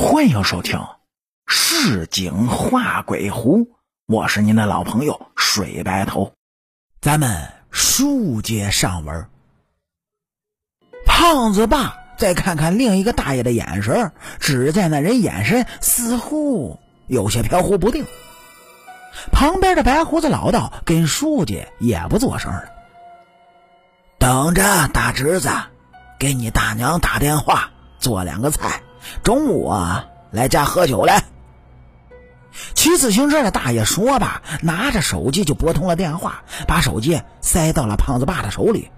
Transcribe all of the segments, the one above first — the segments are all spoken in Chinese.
欢迎收听《市井画鬼狐》，我是您的老朋友水白头。咱们书接上文，胖子爸再看看另一个大爷的眼神，只见那人眼神似乎有些飘忽不定。旁边的白胡子老道跟书记也不做声了，等着大侄子给你大娘打电话，做两个菜。中午啊，来家喝酒来。骑自行车的大爷说吧，拿着手机就拨通了电话，把手机塞到了胖子爸的手里。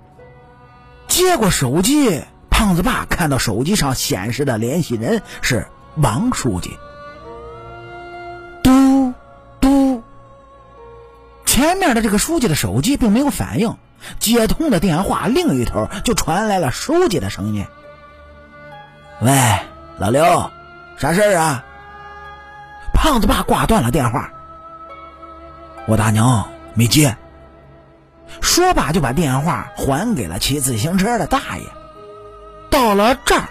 接过手机，胖子爸看到手机上显示的联系人是王书记。嘟嘟，前面的这个书记的手机并没有反应，接通的电话另一头就传来了书记的声音：“喂。”老刘，啥事儿啊？胖子爸挂断了电话。我大娘没接。说罢就把电话还给了骑自行车的大爷。到了这儿，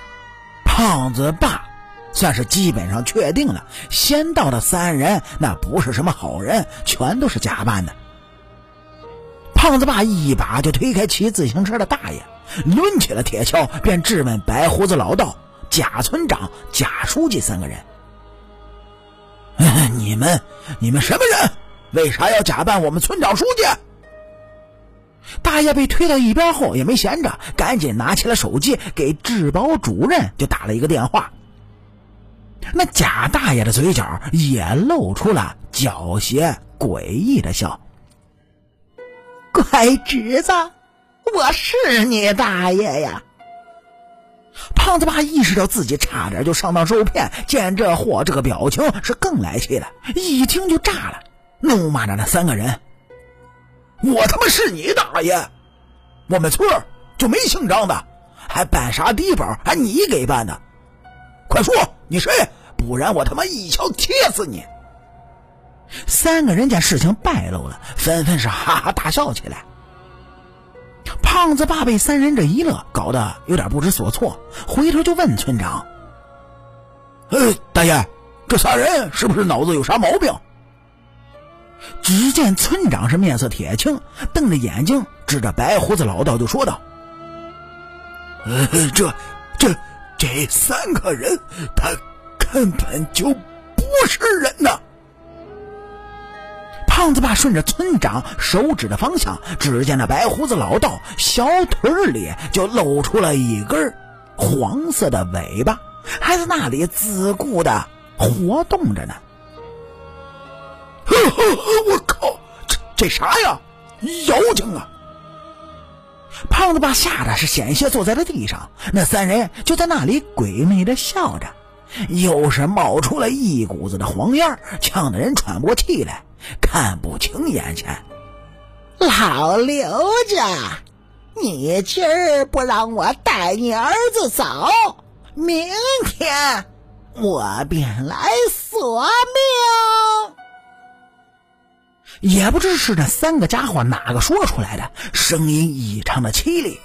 胖子爸算是基本上确定了，先到的三人那不是什么好人，全都是假扮的。胖子爸一把就推开骑自行车的大爷，抡起了铁锹，便质问白胡子老道。贾村长、贾书记三个人，你们你们什么人？为啥要假扮我们村长、书记？大爷被推到一边后也没闲着，赶紧拿起了手机，给治保主任就打了一个电话。那贾大爷的嘴角也露出了狡黠诡异的笑：“ 乖侄子，我是你大爷呀！”胖子爸意识到自己差点就上当受骗，见这货这个表情是更来气了，一听就炸了，怒骂着那三个人：“我他妈是你大爷！我们村就没姓张的，还办啥低保？还你给办的？快说你谁，不然我他妈一枪踢死你！”三个人见事情败露了，纷纷是哈哈大笑起来。胖子爸被三人这一乐搞得有点不知所措，回头就问村长：“呃，大爷，这仨人是不是脑子有啥毛病？”只见村长是面色铁青，瞪着眼睛指着白胡子老道就说道：“呃，这、这、这三个人，他根本就不是人呐！”胖子爸顺着村长手指的方向，只见那白胡子老道小腿里就露出了一根黄色的尾巴，还在那里自顾的活动着呢。我靠，这这啥呀？妖精啊！胖子爸吓得是险些坐在了地上。那三人就在那里鬼魅的笑着，又是冒出了一股子的黄烟，呛得人喘不过气来。看不清眼前，老刘家，你今儿不让我带你儿子走，明天我便来索命。也不知是那三个家伙哪个说出来的，声音异常的凄厉。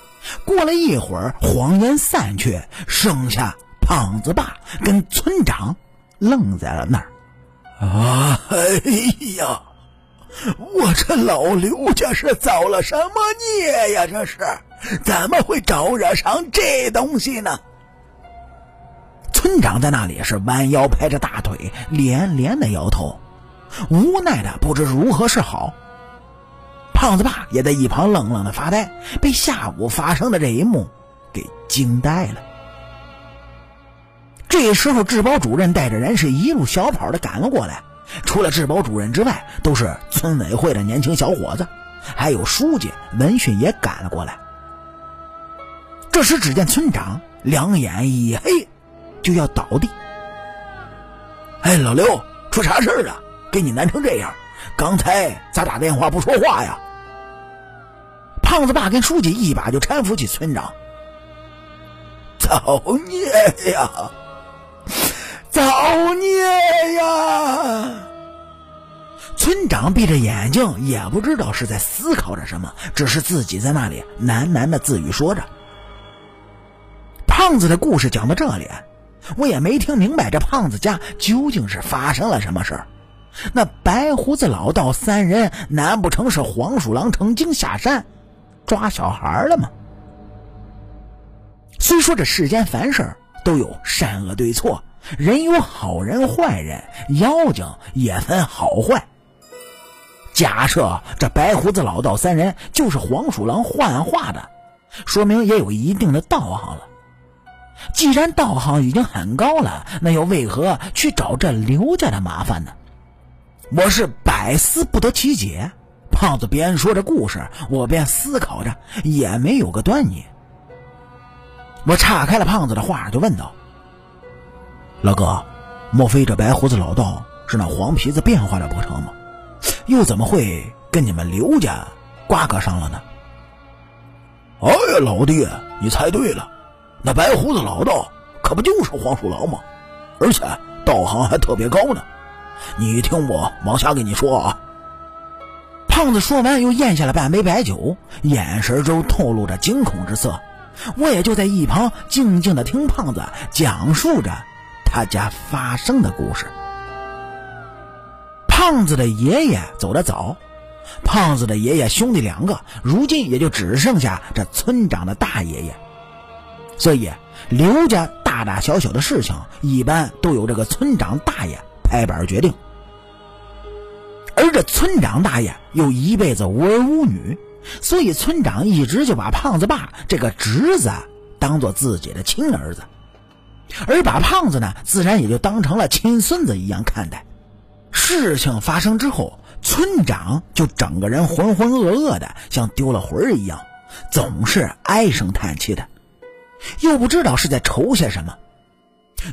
过了一会儿，黄烟散去，剩下胖子爸跟村长愣在了那儿。哎呀，我这老刘家是遭了什么孽呀？这是怎么会招惹上这东西呢？村长在那里是弯腰拍着大腿，连连的摇头，无奈的不知如何是好。胖子爸也在一旁愣愣的发呆，被下午发生的这一幕给惊呆了。这时候，治保主任带着人是一路小跑的赶了过来。除了治保主任之外，都是村委会的年轻小伙子，还有书记闻讯也赶了过来。这时，只见村长两眼一黑，就要倒地。哎，老刘，出啥事了？给你难成这样？刚才咋打电话不说话呀？胖子爸跟书记一把就搀扶起村长。造孽呀！造孽呀！村长闭着眼睛，也不知道是在思考着什么，只是自己在那里喃喃的自语说着。胖子的故事讲到这里，我也没听明白这胖子家究竟是发生了什么事儿。那白胡子老道三人，难不成是黄鼠狼成精下山抓小孩了吗？虽说这世间凡事都有善恶对错，人有好人坏人，妖精也分好坏。假设这白胡子老道三人就是黄鼠狼幻化的，说明也有一定的道行了。既然道行已经很高了，那又为何去找这刘家的麻烦呢？我是百思不得其解。胖子边说着故事，我边思考着，也没有个端倪。我岔开了胖子的话，就问道：“老哥，莫非这白胡子老道是那黄皮子变化了不成吗？又怎么会跟你们刘家瓜葛上了呢？”哎呀，老弟，你猜对了，那白胡子老道可不就是黄鼠狼吗？而且道行还特别高呢。你听我往下跟你说啊。胖子说完，又咽下了半杯白酒，眼神中透露着惊恐之色。我也就在一旁静静的听胖子讲述着他家发生的故事。胖子的爷爷走得早，胖子的爷爷兄弟两个，如今也就只剩下这村长的大爷爷。所以刘家大大小小的事情，一般都由这个村长大爷。拍板决定，而这村长大爷又一辈子无儿无女，所以村长一直就把胖子爸这个侄子当做自己的亲儿子，而把胖子呢，自然也就当成了亲孙子一样看待。事情发生之后，村长就整个人浑浑噩噩的，像丢了魂儿一样，总是唉声叹气的，又不知道是在愁些什么。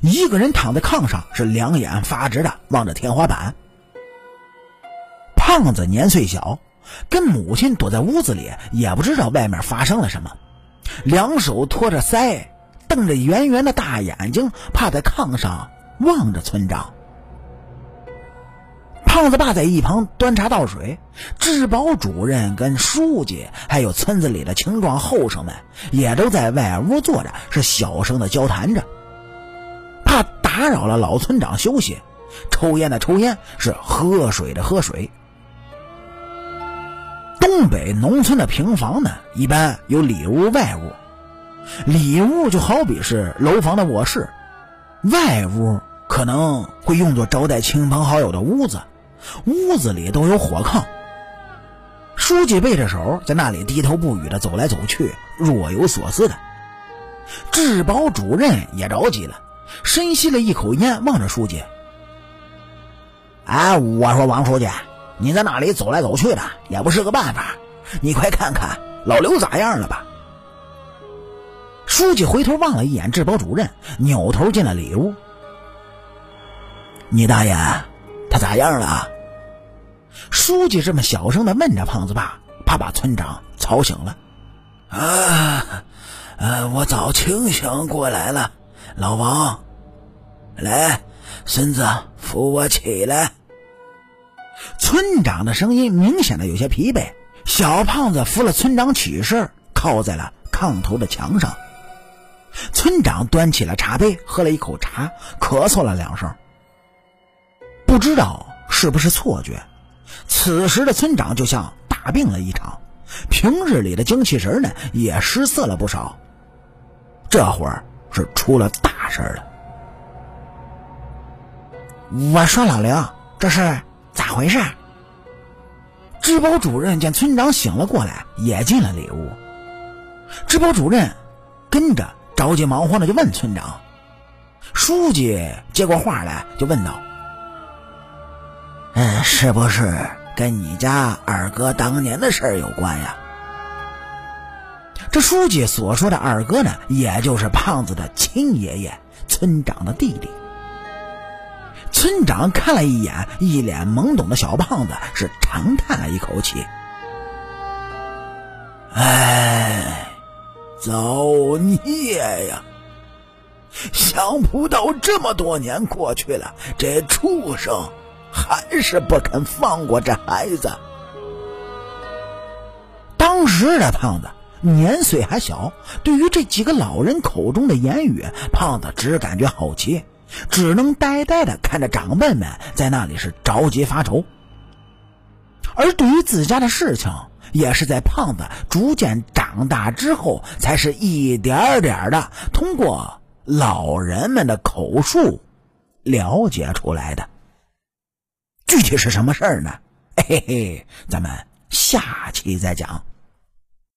一个人躺在炕上，是两眼发直的望着天花板。胖子年岁小，跟母亲躲在屋子里，也不知道外面发生了什么，两手托着腮，瞪着圆圆的大眼睛，趴在炕上望着村长。胖子爸在一旁端茶倒水，治保主任跟书记，还有村子里的青壮后生们，也都在外屋坐着，是小声的交谈着。怕打扰了老村长休息，抽烟的抽烟，是喝水的喝水。东北农村的平房呢，一般有里屋、外屋。里屋就好比是楼房的卧室，外屋可能会用作招待亲朋好友的屋子。屋子里都有火炕。书记背着手在那里低头不语的走来走去，若有所思的。治保主任也着急了。深吸了一口烟，望着书记。哎，我说王书记，你在那里走来走去的也不是个办法，你快看看老刘咋样了吧？书记回头望了一眼治保主任，扭头进了里屋。你大爷，他咋样了？书记这么小声的问着胖子爸，怕把村长吵醒了。啊，呃，我早清醒过来了。老王，来，孙子，扶我起来。村长的声音明显的有些疲惫。小胖子扶了村长起身，靠在了炕头的墙上。村长端起了茶杯，喝了一口茶，咳嗽了两声。不知道是不是错觉，此时的村长就像大病了一场，平日里的精气神呢也失色了不少。这会儿。是出了大事了！我说老刘，这是咋回事？治保主任见村长醒了过来，也进了里屋。治保主任跟着着急忙慌的就问村长：“书记接过话来就问道：‘嗯，是不是跟你家二哥当年的事有关呀？’”这书记所说的二哥呢，也就是胖子的亲爷爷，村长的弟弟。村长看了一眼一脸懵懂的小胖子，是长叹了一口气：“哎，造孽呀！想不到这么多年过去了，这畜生还是不肯放过这孩子。”当时的胖子。年岁还小，对于这几个老人口中的言语，胖子只感觉好奇，只能呆呆的看着长辈们在那里是着急发愁。而对于自家的事情，也是在胖子逐渐长大之后，才是一点点的通过老人们的口述了解出来的。具体是什么事儿呢？嘿嘿嘿，咱们下期再讲。